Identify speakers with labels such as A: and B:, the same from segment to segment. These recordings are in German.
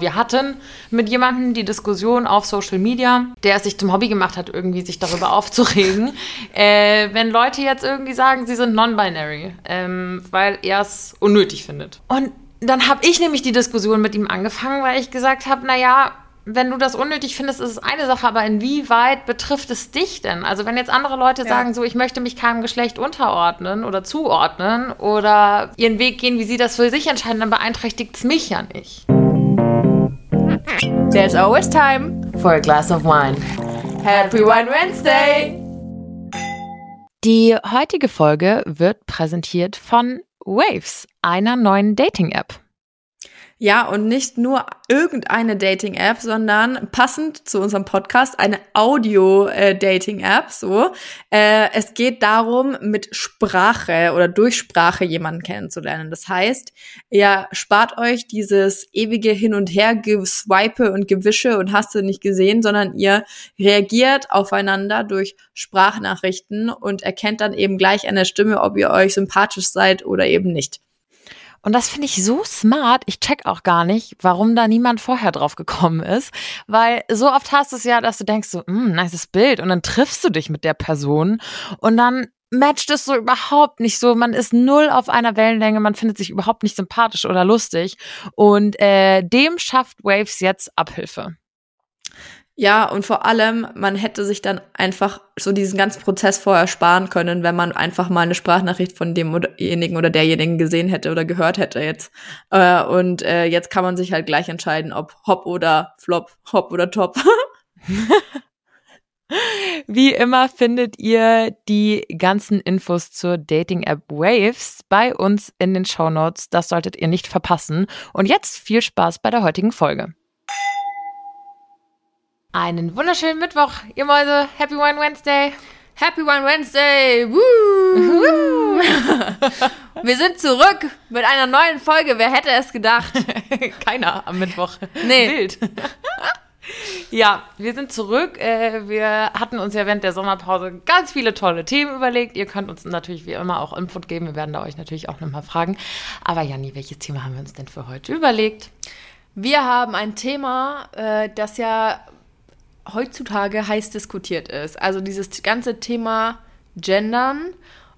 A: Wir hatten mit jemandem die Diskussion auf Social Media, der es sich zum Hobby gemacht hat, irgendwie sich darüber aufzuregen, äh, wenn Leute jetzt irgendwie sagen, sie sind non-binary, ähm, weil er es unnötig findet. Und dann habe ich nämlich die Diskussion mit ihm angefangen, weil ich gesagt habe, naja, wenn du das unnötig findest, ist es eine Sache, aber inwieweit betrifft es dich denn? Also wenn jetzt andere Leute ja. sagen, so ich möchte mich keinem Geschlecht unterordnen oder zuordnen oder ihren Weg gehen, wie sie das für sich entscheiden, dann beeinträchtigt es mich ja nicht.
B: There's always time
A: for a glass of wine.
B: Happy Wine Wednesday!
A: Die heutige Folge wird präsentiert von Waves, einer neuen Dating-App.
B: Ja, und nicht nur irgendeine Dating-App, sondern passend zu unserem Podcast eine Audio-Dating-App. So, äh, es geht darum, mit Sprache oder durch Sprache jemanden kennenzulernen. Das heißt, ihr spart euch dieses ewige Hin und Her Geswipe und Gewische und hast du nicht gesehen, sondern ihr reagiert aufeinander durch Sprachnachrichten und erkennt dann eben gleich an der Stimme, ob ihr euch sympathisch seid oder eben nicht.
A: Und das finde ich so smart. Ich check auch gar nicht, warum da niemand vorher drauf gekommen ist. Weil so oft hast du es ja, dass du denkst so, mm, nices Bild. Und dann triffst du dich mit der Person und dann matcht es so überhaupt nicht so. Man ist null auf einer Wellenlänge, man findet sich überhaupt nicht sympathisch oder lustig. Und äh, dem schafft Waves jetzt Abhilfe.
B: Ja, und vor allem, man hätte sich dann einfach so diesen ganzen Prozess vorher sparen können, wenn man einfach mal eine Sprachnachricht von demjenigen oder derjenigen gesehen hätte oder gehört hätte jetzt. Äh, und äh, jetzt kann man sich halt gleich entscheiden, ob Hop oder Flop, Hop oder Top.
A: Wie immer findet ihr die ganzen Infos zur Dating-App Waves bei uns in den Show Notes. Das solltet ihr nicht verpassen. Und jetzt viel Spaß bei der heutigen Folge. Einen wunderschönen Mittwoch, ihr Mäuse. Happy Wine Wednesday.
B: Happy Wine Wednesday. Woo. Wir sind zurück mit einer neuen Folge. Wer hätte es gedacht?
A: Keiner am Mittwoch. Nee. Wild. Ja, wir sind zurück. Äh, wir hatten uns ja während der Sommerpause ganz viele tolle Themen überlegt. Ihr könnt uns natürlich wie immer auch Input geben. Wir werden da euch natürlich auch nochmal fragen. Aber Janni, welches Thema haben wir uns denn für heute überlegt?
B: Wir haben ein Thema, äh, das ja heutzutage heiß diskutiert ist. Also dieses ganze Thema Gendern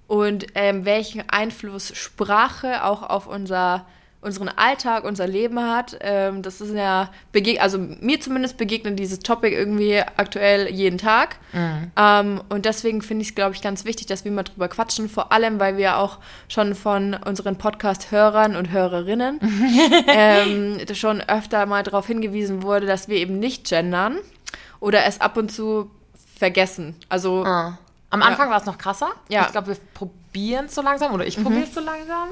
B: und ähm, welchen Einfluss Sprache auch auf unser unseren Alltag, unser Leben hat. Ähm, das ist ja, also mir zumindest begegnet dieses Topic irgendwie aktuell jeden Tag. Mhm. Ähm, und deswegen finde ich es, glaube ich, ganz wichtig, dass wir mal drüber quatschen. Vor allem, weil wir auch schon von unseren Podcast-Hörern und Hörerinnen ähm, schon öfter mal darauf hingewiesen wurde, dass wir eben nicht gendern oder es ab und zu vergessen. Also
A: ah. am Anfang ja. war es noch krasser. Ja. Ich glaube, wir probieren es so langsam oder ich mhm. probiere es so langsam.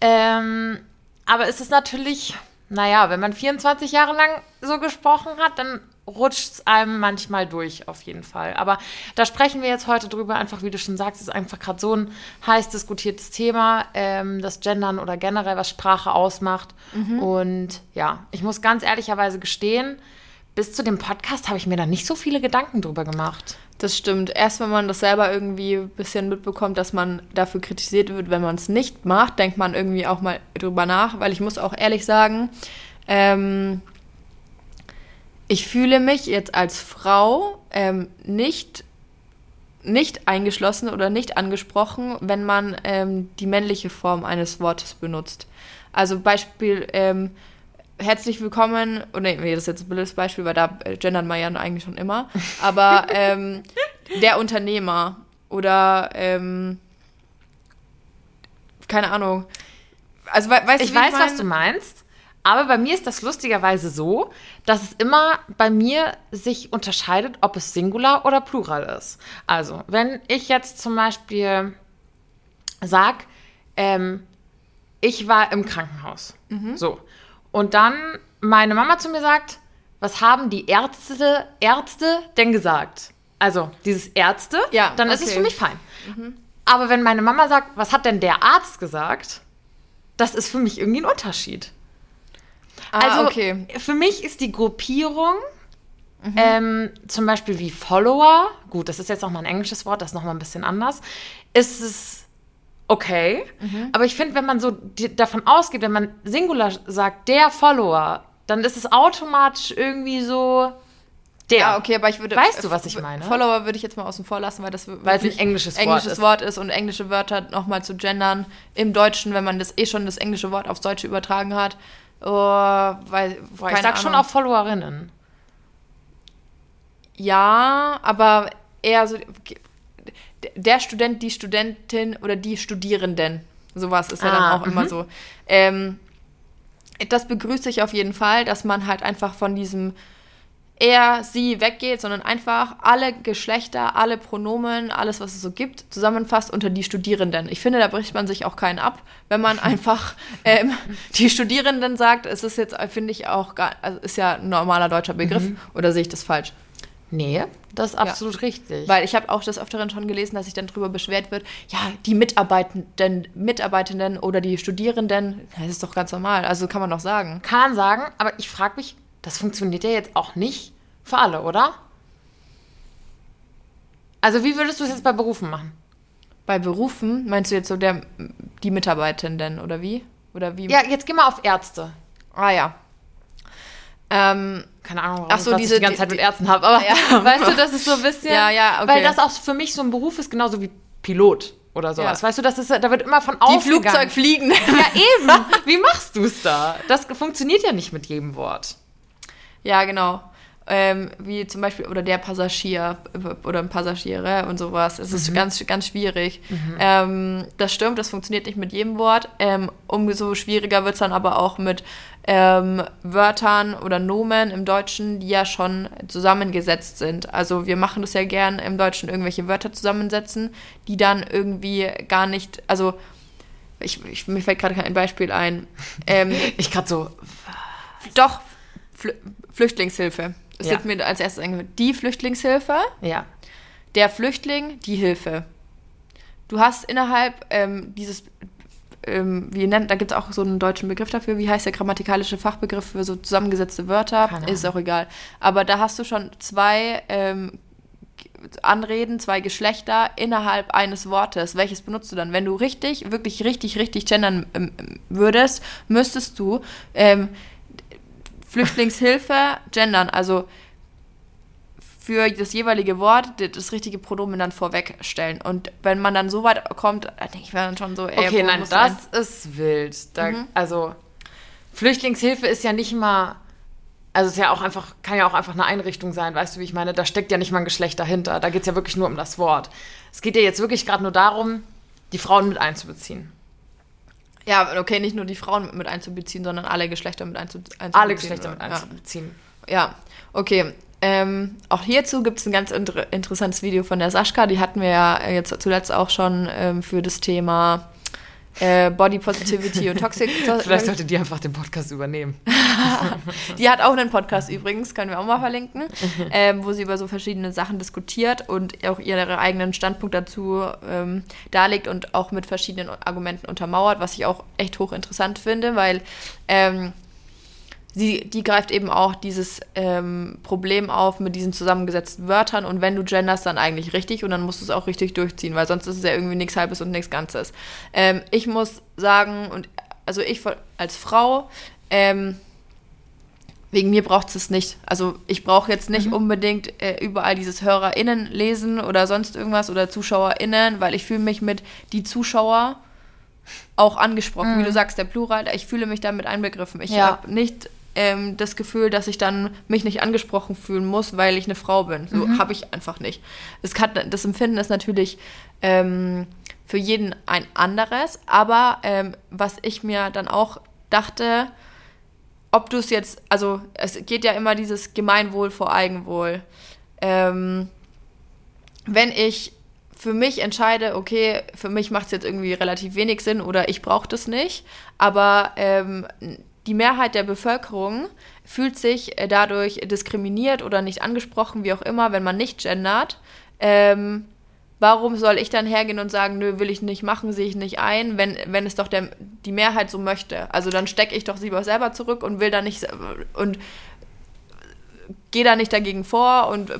A: Ähm, aber es ist natürlich, naja, wenn man 24 Jahre lang so gesprochen hat, dann rutscht es einem manchmal durch, auf jeden Fall. Aber da sprechen wir jetzt heute drüber, einfach wie du schon sagst, ist einfach gerade so ein heiß diskutiertes Thema, ähm, das Gendern oder generell, was Sprache ausmacht. Mhm. Und ja, ich muss ganz ehrlicherweise gestehen, bis zu dem Podcast habe ich mir da nicht so viele Gedanken drüber gemacht.
B: Das stimmt. Erst wenn man das selber irgendwie ein bisschen mitbekommt, dass man dafür kritisiert wird, wenn man es nicht macht, denkt man irgendwie auch mal drüber nach, weil ich muss auch ehrlich sagen, ähm, ich fühle mich jetzt als Frau ähm, nicht, nicht eingeschlossen oder nicht angesprochen, wenn man ähm, die männliche Form eines Wortes benutzt. Also Beispiel, ähm, herzlich willkommen, oh nee, das ist jetzt ein blödes Beispiel, weil da äh, gendern wir ja eigentlich schon immer, aber ähm, der Unternehmer oder ähm, keine Ahnung.
A: Also, we weißt ich du, weiß, ich was du meinst, aber bei mir ist das lustigerweise so, dass es immer bei mir sich unterscheidet, ob es Singular oder Plural ist. Also, wenn ich jetzt zum Beispiel sag, ähm, ich war im Krankenhaus, mhm. so, und dann meine Mama zu mir sagt, was haben die Ärzte, Ärzte denn gesagt? Also dieses Ärzte, ja, dann okay. ist es für mich fein. Mhm. Aber wenn meine Mama sagt, was hat denn der Arzt gesagt? Das ist für mich irgendwie ein Unterschied. Ah, also okay. für mich ist die Gruppierung mhm. ähm, zum Beispiel wie Follower, gut, das ist jetzt noch mal ein englisches Wort, das ist noch mal ein bisschen anders, ist es okay. Mhm. Aber ich finde, wenn man so davon ausgeht, wenn man Singular sagt, der Follower, dann ist es automatisch irgendwie so der.
B: Ja, okay, aber ich würde.
A: Weißt du, was ich meine?
B: Follower würde ich jetzt mal außen vor lassen, weil das
A: weil es ein englisches,
B: englisches
A: Wort,
B: Wort ist. und englische Wörter nochmal zu gendern im Deutschen, wenn man das eh schon das englische Wort aufs Deutsche übertragen hat. Oh, weil,
A: Boah, ich sag Ahnung. schon auch Followerinnen.
B: Ja, aber eher so der Student, die Studentin oder die Studierenden. Sowas ist ja ah, dann auch immer mhm. so. Ähm, das begrüße ich auf jeden Fall, dass man halt einfach von diesem er, sie weggeht, sondern einfach alle Geschlechter, alle Pronomen, alles, was es so gibt, zusammenfasst unter die Studierenden. Ich finde, da bricht man sich auch keinen ab, wenn man einfach ähm, die Studierenden sagt. Es ist jetzt, finde ich, auch gar, also ist ja ein normaler deutscher Begriff. Mhm. Oder sehe ich das falsch?
A: Nee, das ist absolut ja. richtig.
B: Weil ich habe auch des Öfteren schon gelesen, dass sich dann darüber beschwert wird, ja, die Mitarbeitenden, Mitarbeitenden oder die Studierenden, das ist doch ganz normal. Also kann man doch sagen.
A: Kann man sagen, aber ich frage mich, das funktioniert ja jetzt auch nicht für alle, oder? Also wie würdest du es jetzt bei Berufen machen?
B: Bei Berufen meinst du jetzt so der, die Mitarbeitenden oder wie? Oder wie?
A: Ja, jetzt geh mal auf Ärzte.
B: Ah ja.
A: Ähm, Keine Ahnung, warum
B: ach so, diese,
A: ich die ganze Zeit mit Ärzten habe, aber ja. weißt du, das ist so ein bisschen,
B: ja, ja, okay.
A: weil das auch für mich so ein Beruf ist, genauso wie Pilot oder sowas. Ja. Weißt du, das ist, da wird immer von
B: Die Flugzeug fliegen.
A: Ja, eben. Wie machst du es da? Das funktioniert ja nicht mit jedem Wort.
B: Ja, genau. Ähm, wie zum Beispiel, oder der Passagier oder Passagiere und sowas. Es ist mhm. ganz, ganz schwierig. Mhm. Ähm, das stimmt, das funktioniert nicht mit jedem Wort. Ähm, umso schwieriger wird es dann aber auch mit ähm, Wörtern oder Nomen im Deutschen, die ja schon zusammengesetzt sind. Also wir machen das ja gern im Deutschen irgendwelche Wörter zusammensetzen, die dann irgendwie gar nicht, also ich, ich mir fällt gerade kein Beispiel ein.
A: Ähm, ich gerade so.
B: Doch, Fl Flüchtlingshilfe. Das ja. wird mir als erstes eingefallen. Die Flüchtlingshilfe.
A: Ja.
B: Der Flüchtling, die Hilfe. Du hast innerhalb ähm, dieses, ähm, wie nennt, da gibt es auch so einen deutschen Begriff dafür. Wie heißt der grammatikalische Fachbegriff für so zusammengesetzte Wörter? Ist auch egal. Aber da hast du schon zwei ähm, Anreden, zwei Geschlechter innerhalb eines Wortes. Welches benutzt du dann? Wenn du richtig, wirklich richtig, richtig gendern ähm, würdest, müsstest du ähm, Flüchtlingshilfe gendern, also für das jeweilige Wort das richtige Pronomen dann vorwegstellen. Und wenn man dann so weit kommt, denke ich mir dann schon so,
A: ey, Okay, nein, das ist wild. Da, mhm. Also, Flüchtlingshilfe ist ja nicht mal. Also es ist ja auch einfach, kann ja auch einfach eine Einrichtung sein, weißt du, wie ich meine? Da steckt ja nicht mal ein Geschlecht dahinter. Da geht es ja wirklich nur um das Wort. Es geht ja jetzt wirklich gerade nur darum, die Frauen mit einzubeziehen.
B: Ja, okay, nicht nur die Frauen mit einzubeziehen, sondern alle Geschlechter mit einzubeziehen.
A: Alle Geschlechter mit einzubeziehen.
B: Ja, ja. okay. Ähm, auch hierzu gibt es ein ganz inter interessantes Video von der Sascha. Die hatten wir ja jetzt zuletzt auch schon ähm, für das Thema äh, Body Positivity und Toxic.
A: Vielleicht sollte die einfach den Podcast übernehmen.
B: die hat auch einen Podcast übrigens, können wir auch mal verlinken, ähm, wo sie über so verschiedene Sachen diskutiert und auch ihre eigenen Standpunkt dazu ähm, darlegt und auch mit verschiedenen Argumenten untermauert, was ich auch echt hochinteressant finde, weil ähm, sie, die greift eben auch dieses ähm, Problem auf mit diesen zusammengesetzten Wörtern und wenn du genderst, dann eigentlich richtig und dann musst du es auch richtig durchziehen, weil sonst ist es ja irgendwie nichts Halbes und nichts Ganzes. Ähm, ich muss sagen, und also ich als Frau, ähm, wegen mir braucht es nicht. Also ich brauche jetzt nicht mhm. unbedingt äh, überall dieses HörerInnen lesen oder sonst irgendwas oder ZuschauerInnen, weil ich fühle mich mit die Zuschauer auch angesprochen, mhm. wie du sagst, der Plural, ich fühle mich damit einbegriffen. Ich ja. habe nicht ähm, das Gefühl, dass ich dann mich nicht angesprochen fühlen muss, weil ich eine Frau bin. So mhm. habe ich einfach nicht. Es kann, das Empfinden ist natürlich ähm, für jeden ein anderes, aber ähm, was ich mir dann auch dachte, ob du es jetzt, also es geht ja immer dieses Gemeinwohl vor Eigenwohl. Ähm, wenn ich für mich entscheide, okay, für mich macht es jetzt irgendwie relativ wenig Sinn oder ich brauche das nicht, aber ähm, die Mehrheit der Bevölkerung fühlt sich äh, dadurch diskriminiert oder nicht angesprochen, wie auch immer, wenn man nicht gendert. Ähm, warum soll ich dann hergehen und sagen, nö, will ich nicht machen, sehe ich nicht ein, wenn, wenn es doch der, die Mehrheit so möchte? Also dann stecke ich doch lieber selber zurück und will da nicht und gehe da nicht dagegen vor und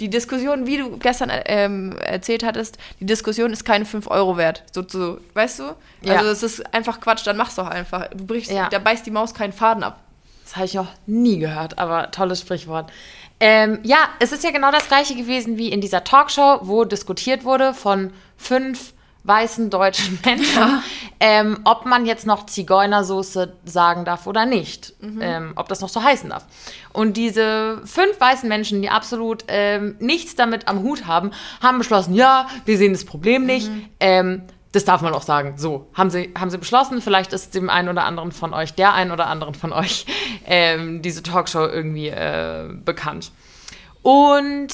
B: die Diskussion, wie du gestern ähm, erzählt hattest, die Diskussion ist keine 5 Euro wert. So, so, weißt du? Ja. Also es ist einfach Quatsch, dann mach's doch einfach. Du brichst, ja. da beißt die Maus keinen Faden ab.
A: Das habe ich noch nie gehört, aber tolles Sprichwort. Ähm, ja, es ist ja genau das gleiche gewesen wie in dieser Talkshow, wo diskutiert wurde von fünf weißen deutschen Menschen, ja. ähm, ob man jetzt noch Zigeunersoße sagen darf oder nicht, mhm. ähm, ob das noch so heißen darf. Und diese fünf weißen Menschen, die absolut ähm, nichts damit am Hut haben, haben beschlossen, ja, wir sehen das Problem nicht. Mhm. Ähm, das darf man auch sagen. So, haben sie, haben sie beschlossen. Vielleicht ist dem einen oder anderen von euch, der einen oder anderen von euch, ähm, diese Talkshow irgendwie äh, bekannt. Und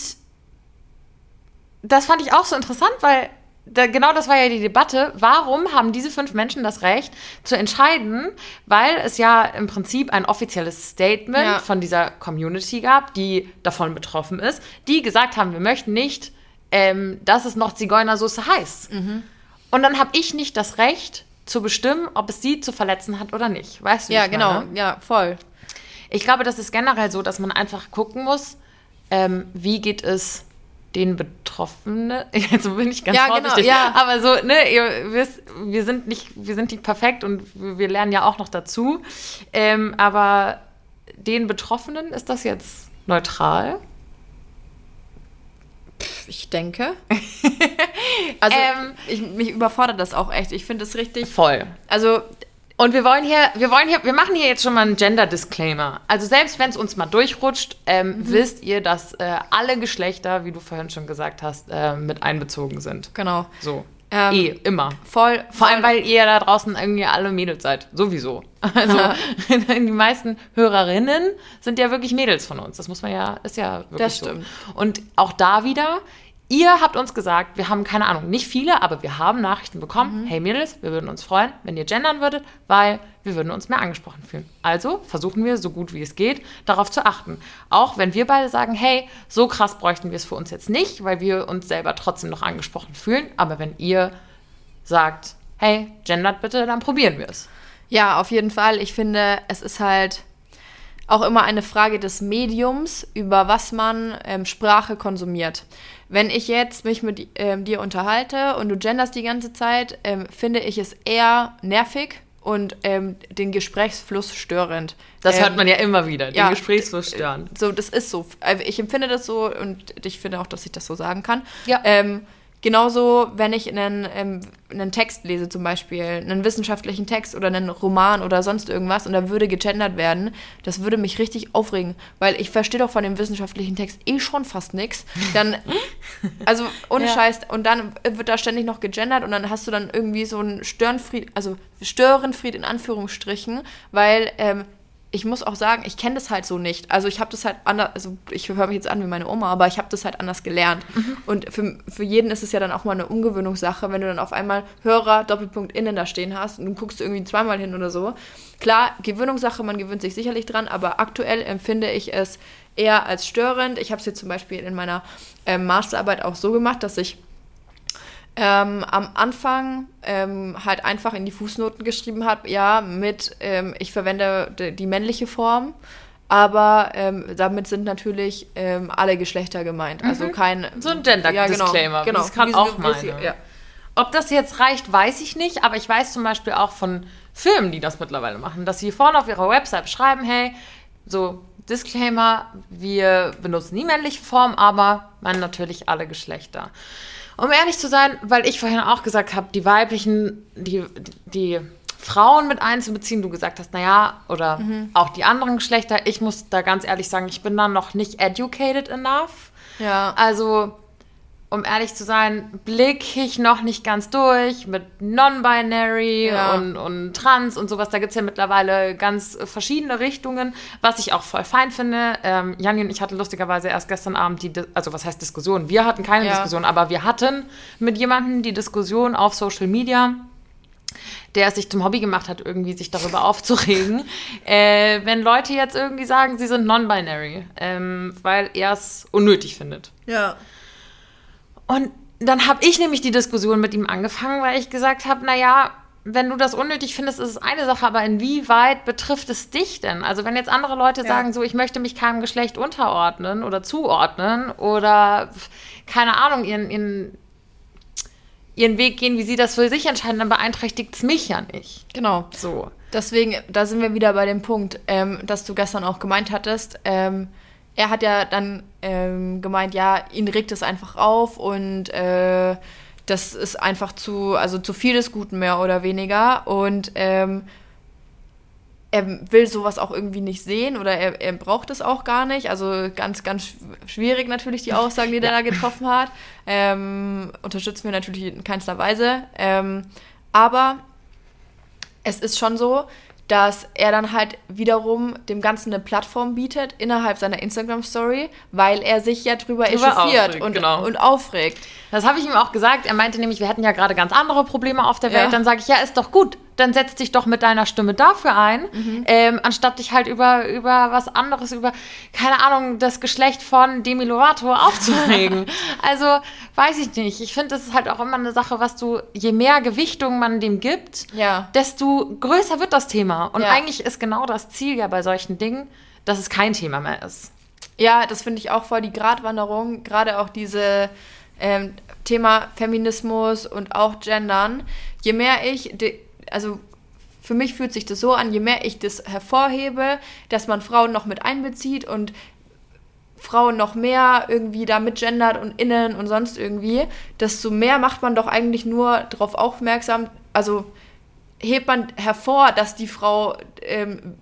A: das fand ich auch so interessant, weil da, genau das war ja die Debatte. Warum haben diese fünf Menschen das Recht zu entscheiden? Weil es ja im Prinzip ein offizielles Statement ja. von dieser Community gab, die davon betroffen ist, die gesagt haben, wir möchten nicht, ähm, dass es noch Zigeunersoße heißt. Mhm. Und dann habe ich nicht das Recht zu bestimmen, ob es sie zu verletzen hat oder nicht. Weißt du?
B: Ja, genau. Meine? Ja, voll.
A: Ich glaube, das ist generell so, dass man einfach gucken muss, ähm, wie geht es den Betroffenen, jetzt bin ich ganz ja, genau, vorsichtig, genau, ja. aber so, ne, ihr wisst, wir sind nicht, wir sind nicht perfekt und wir lernen ja auch noch dazu, ähm, aber den Betroffenen ist das jetzt neutral?
B: Ich denke. also ähm, ich, mich überfordert das auch echt. Ich finde es richtig.
A: Voll.
B: Also
A: und wir wollen hier, wir wollen hier, wir machen hier jetzt schon mal einen Gender-Disclaimer. Also selbst wenn es uns mal durchrutscht, ähm, mhm. wisst ihr, dass äh, alle Geschlechter, wie du vorhin schon gesagt hast, äh, mit einbezogen sind.
B: Genau.
A: So. Ähm, eh, immer.
B: Voll.
A: Vor allem, weil ihr da draußen irgendwie alle Mädels seid. Sowieso. Also die meisten Hörerinnen sind ja wirklich Mädels von uns. Das muss man ja, ist ja wirklich
B: das stimmt.
A: so. Und auch da wieder, Ihr habt uns gesagt, wir haben keine Ahnung, nicht viele, aber wir haben Nachrichten bekommen. Mhm. Hey Mädels, wir würden uns freuen, wenn ihr gendern würdet, weil wir würden uns mehr angesprochen fühlen. Also versuchen wir, so gut wie es geht, darauf zu achten. Auch wenn wir beide sagen, hey, so krass bräuchten wir es für uns jetzt nicht, weil wir uns selber trotzdem noch angesprochen fühlen. Aber wenn ihr sagt, hey, gendert bitte, dann probieren wir es.
B: Ja, auf jeden Fall. Ich finde, es ist halt auch immer eine Frage des Mediums, über was man ähm, Sprache konsumiert. Wenn ich jetzt mich mit ähm, dir unterhalte und du genderst die ganze Zeit, ähm, finde ich es eher nervig und ähm, den Gesprächsfluss störend.
A: Das hört ähm, man ja immer wieder, den ja, Gesprächsfluss stören.
B: So, das ist so. Also ich empfinde das so und ich finde auch, dass ich das so sagen kann.
A: Ja.
B: Genauso, wenn ich einen, ähm, einen Text lese, zum Beispiel, einen wissenschaftlichen Text oder einen Roman oder sonst irgendwas und da würde gegendert werden, das würde mich richtig aufregen, weil ich verstehe doch von dem wissenschaftlichen Text eh schon fast nichts. Dann, also ohne ja. Scheiß, und dann wird da ständig noch gegendert und dann hast du dann irgendwie so einen Störenfried, also Störenfried in Anführungsstrichen, weil ähm, ich muss auch sagen, ich kenne das halt so nicht. Also ich habe das halt anders, also ich höre mich jetzt an wie meine Oma, aber ich habe das halt anders gelernt. Mhm. Und für, für jeden ist es ja dann auch mal eine Umgewöhnungssache, wenn du dann auf einmal Hörer, Doppelpunkt innen da stehen hast und du guckst irgendwie zweimal hin oder so. Klar, Gewöhnungssache, man gewöhnt sich sicherlich dran, aber aktuell empfinde ich es eher als störend. Ich habe es jetzt zum Beispiel in meiner äh, Masterarbeit auch so gemacht, dass ich ähm, am Anfang ähm, halt einfach in die Fußnoten geschrieben habe, ja, mit, ähm, ich verwende die, männliche Form, aber ähm, damit sind natürlich ähm, alle Geschlechter gemeint. Also mhm. kein.
A: So ein Gender-Disclaimer. Ja, genau, genau. Das kann auch meine. Ja. Ob das jetzt reicht, weiß ich nicht, aber ich weiß zum Beispiel auch von Firmen, die das mittlerweile machen, dass sie vorne auf ihrer Website schreiben, hey, so Disclaimer, wir benutzen die männliche Form, aber meinen natürlich alle Geschlechter. Um ehrlich zu sein, weil ich vorhin auch gesagt habe, die weiblichen, die, die Frauen mit einzubeziehen, du gesagt hast, naja, oder mhm. auch die anderen Geschlechter, ich muss da ganz ehrlich sagen, ich bin da noch nicht educated enough.
B: Ja.
A: Also um ehrlich zu sein, blicke ich noch nicht ganz durch mit Non-Binary ja. und, und Trans und sowas. Da gibt es ja mittlerweile ganz verschiedene Richtungen, was ich auch voll fein finde. Ähm, Janni und ich hatten lustigerweise erst gestern Abend die, also was heißt Diskussion? Wir hatten keine ja. Diskussion, aber wir hatten mit jemandem die Diskussion auf Social Media der es sich zum Hobby gemacht hat, irgendwie sich darüber aufzuregen, äh, wenn Leute jetzt irgendwie sagen, sie sind non-binary, ähm, weil er es unnötig findet.
B: Ja.
A: Und dann habe ich nämlich die Diskussion mit ihm angefangen, weil ich gesagt habe, naja, wenn du das unnötig findest, ist es eine Sache, aber inwieweit betrifft es dich denn? Also wenn jetzt andere Leute ja. sagen, so ich möchte mich keinem Geschlecht unterordnen oder zuordnen oder keine Ahnung, ihren, ihren, ihren Weg gehen, wie sie das für sich entscheiden, dann beeinträchtigt es mich ja nicht.
B: Genau.
A: So.
B: Deswegen, da sind wir wieder bei dem Punkt, ähm, dass du gestern auch gemeint hattest. Ähm, er hat ja dann ähm, gemeint, ja, ihn regt es einfach auf und äh, das ist einfach zu, also zu viel des Guten mehr oder weniger. Und ähm, er will sowas auch irgendwie nicht sehen oder er, er braucht es auch gar nicht. Also ganz, ganz schwierig natürlich die Aussagen, die ja. der da getroffen hat. Ähm, unterstützen wir natürlich in keinster Weise. Ähm, aber es ist schon so, dass er dann halt wiederum dem Ganzen eine Plattform bietet innerhalb seiner Instagram-Story, weil er sich ja drüber, drüber echauffiert und, genau. und aufregt.
A: Das habe ich ihm auch gesagt. Er meinte nämlich, wir hätten ja gerade ganz andere Probleme auf der Welt. Ja. Dann sage ich, ja, ist doch gut. Dann setz dich doch mit deiner Stimme dafür ein, mhm. ähm, anstatt dich halt über, über was anderes, über, keine Ahnung, das Geschlecht von Demi Lovato aufzuregen. also, weiß ich nicht. Ich finde, das ist halt auch immer eine Sache, was du, je mehr Gewichtung man dem gibt, ja. desto größer wird das Thema. Und ja. eigentlich ist genau das Ziel ja bei solchen Dingen, dass es kein Thema mehr ist.
B: Ja, das finde ich auch voll die Gratwanderung. Gerade auch diese ähm, Thema Feminismus und auch Gendern. Je mehr ich, also für mich fühlt sich das so an, je mehr ich das hervorhebe, dass man Frauen noch mit einbezieht und Frauen noch mehr irgendwie da mitgendert und innen und sonst irgendwie, desto mehr macht man doch eigentlich nur darauf aufmerksam, also hebt man hervor, dass die Frau ähm,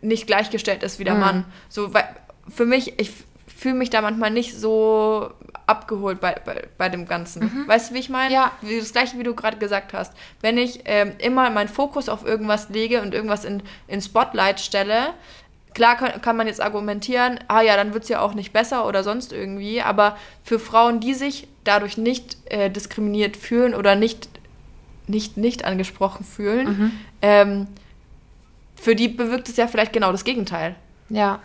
B: nicht gleichgestellt ist wie der mhm. Mann. So, weil für mich, ich fühle mich da manchmal nicht so abgeholt bei, bei, bei dem Ganzen. Mhm. Weißt du, wie ich meine? Ja. Das gleiche, wie du gerade gesagt hast. Wenn ich ähm, immer meinen Fokus auf irgendwas lege und irgendwas in, in Spotlight stelle, klar kann, kann man jetzt argumentieren, ah ja, dann wird es ja auch nicht besser oder sonst irgendwie, aber für Frauen, die sich dadurch nicht äh, diskriminiert fühlen oder nicht, nicht, nicht angesprochen fühlen, mhm. ähm, für die bewirkt es ja vielleicht genau das Gegenteil.
A: Ja.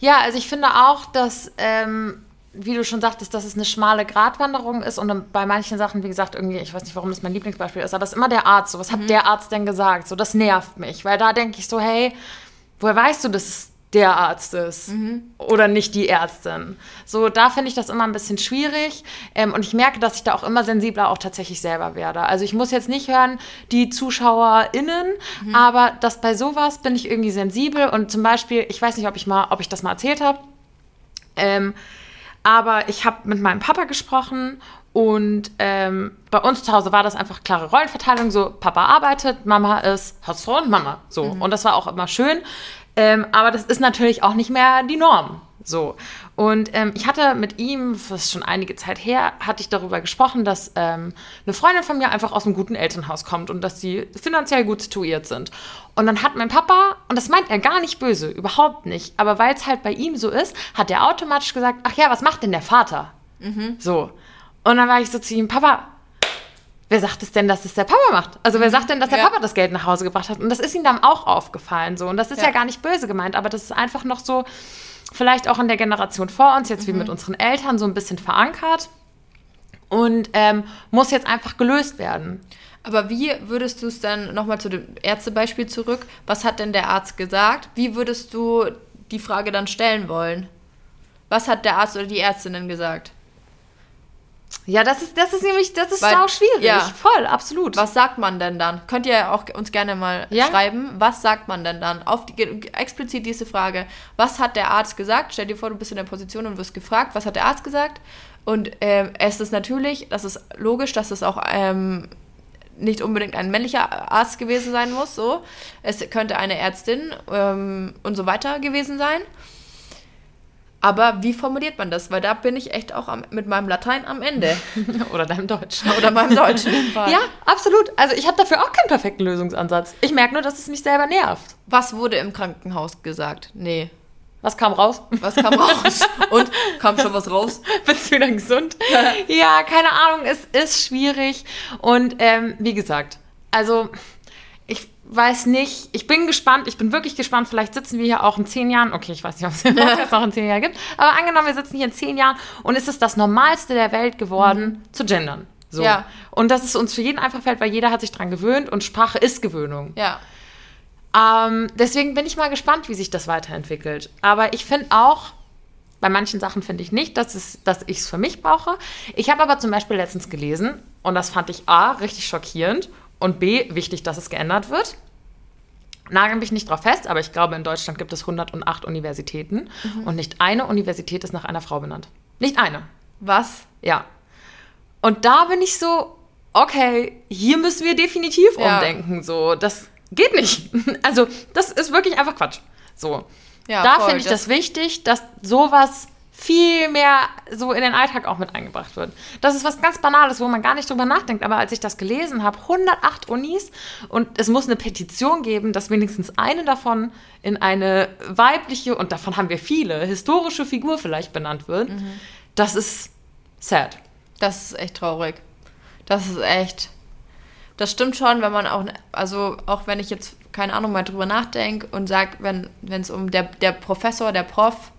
A: Ja, also ich finde auch, dass, ähm, wie du schon sagtest, dass es eine schmale Gratwanderung ist und bei manchen Sachen, wie gesagt, irgendwie, ich weiß nicht, warum das mein Lieblingsbeispiel ist, aber es ist immer der Arzt. So, was mhm. hat der Arzt denn gesagt? So, das nervt mich, weil da denke ich so, hey, woher weißt du, dass es der Arzt ist mhm. oder nicht die Ärztin. So, da finde ich das immer ein bisschen schwierig ähm, und ich merke, dass ich da auch immer sensibler auch tatsächlich selber werde. Also ich muss jetzt nicht hören, die ZuschauerInnen, mhm. aber das bei sowas bin ich irgendwie sensibel und zum Beispiel, ich weiß nicht, ob ich mal, ob ich das mal erzählt habe, ähm, aber ich habe mit meinem Papa gesprochen und ähm, bei uns zu Hause war das einfach klare Rollenverteilung. So, Papa arbeitet, Mama ist Hausfrau und Mama. So. Mhm. Und das war auch immer schön. Ähm, aber das ist natürlich auch nicht mehr die Norm. So. Und ähm, ich hatte mit ihm, das ist schon einige Zeit her, hatte ich darüber gesprochen, dass ähm, eine Freundin von mir einfach aus einem guten Elternhaus kommt und dass sie finanziell gut situiert sind. Und dann hat mein Papa, und das meint er gar nicht böse, überhaupt nicht, aber weil es halt bei ihm so ist, hat er automatisch gesagt, ach ja, was macht denn der Vater? Mhm. So. Und dann war ich so zu ihm, Papa, wer sagt es denn, dass es der Papa macht? Also wer mhm. sagt denn, dass der ja. Papa das Geld nach Hause gebracht hat? Und das ist ihm dann auch aufgefallen so. Und das ist ja. ja, gar nicht böse gemeint, aber das ist einfach noch so, vielleicht auch in der Generation vor uns, jetzt mhm. wie mit unseren Eltern, so ein bisschen verankert und ähm, muss jetzt einfach gelöst werden.
B: Aber wie würdest du es dann nochmal zu dem Ärztebeispiel zurück? Was hat denn der Arzt gesagt? Wie würdest du die Frage dann stellen wollen? Was hat der Arzt oder die Ärztin denn gesagt?
A: Ja, das ist, das ist nämlich, das ist sau schwierig. Ja. Voll, absolut.
B: Was sagt man denn dann? Könnt ihr auch uns gerne mal ja? schreiben. Was sagt man denn dann? Auf die, explizit diese Frage. Was hat der Arzt gesagt? Stell dir vor, du bist in der Position und wirst gefragt, was hat der Arzt gesagt? Und ähm, es ist natürlich, das ist logisch, dass es auch ähm, nicht unbedingt ein männlicher Arzt gewesen sein muss. So. Es könnte eine Ärztin ähm, und so weiter gewesen sein. Aber wie formuliert man das? Weil da bin ich echt auch am, mit meinem Latein am Ende.
A: Oder deinem Deutsch.
B: Oder meinem Deutsch.
A: ja, absolut. Also ich habe dafür auch keinen perfekten Lösungsansatz. Ich merke nur, dass es mich selber nervt.
B: Was wurde im Krankenhaus gesagt? Nee.
A: Was kam raus?
B: Was kam raus? Und kam schon was raus?
A: Bist du wieder gesund? ja, keine Ahnung. Es ist schwierig. Und ähm, wie gesagt, also ich weiß nicht, ich bin gespannt, ich bin wirklich gespannt, vielleicht sitzen wir hier auch in zehn Jahren, okay, ich weiß nicht, ob es noch in zehn Jahren gibt, aber angenommen, wir sitzen hier in zehn Jahren und es ist das Normalste der Welt geworden, mhm. zu gendern. So. Ja. Und dass es uns für jeden einfach fällt, weil jeder hat sich dran gewöhnt und Sprache ist Gewöhnung. Ja. Ähm, deswegen bin ich mal gespannt, wie sich das weiterentwickelt. Aber ich finde auch, bei manchen Sachen finde ich nicht, dass, es, dass ich es für mich brauche. Ich habe aber zum Beispiel letztens gelesen, und das fand ich A, richtig schockierend und B, wichtig, dass es geändert wird. Nagel mich nicht drauf fest, aber ich glaube, in Deutschland gibt es 108 Universitäten mhm. und nicht eine Universität ist nach einer Frau benannt. Nicht eine.
B: Was?
A: Ja. Und da bin ich so, okay, hier müssen wir definitiv ja. umdenken. So, das geht nicht. Also, das ist wirklich einfach Quatsch. So. Ja, da finde ich das, das wichtig, dass sowas viel mehr so in den Alltag auch mit eingebracht wird. Das ist was ganz Banales, wo man gar nicht drüber nachdenkt. Aber als ich das gelesen habe, 108 Unis und es muss eine Petition geben, dass wenigstens eine davon in eine weibliche, und davon haben wir viele, historische Figur vielleicht benannt wird, mhm. das ist sad.
B: Das ist echt traurig. Das ist echt. Das stimmt schon, wenn man auch, also auch wenn ich jetzt, keine Ahnung, mal drüber nachdenke und sage, wenn es um der, der Professor, der Prof,